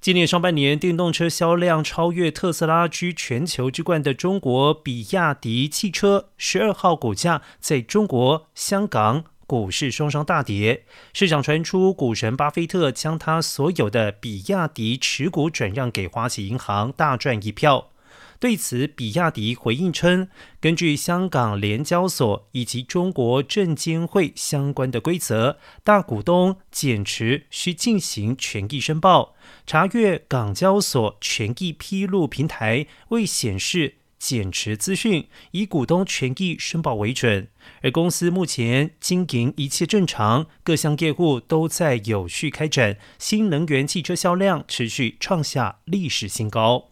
今年上半年，电动车销量超越特斯拉居全球之冠的中国比亚迪汽车，十二号股价在中国、香港股市双双大跌。市场传出股神巴菲特将他所有的比亚迪持股转让给花旗银行，大赚一票。对此，比亚迪回应称，根据香港联交所以及中国证监会相关的规则，大股东减持需进行权益申报，查阅港交所权益披露平台未显示减持资讯，以股东权益申报为准。而公司目前经营一切正常，各项业务都在有序开展，新能源汽车销量持续创下历史新高。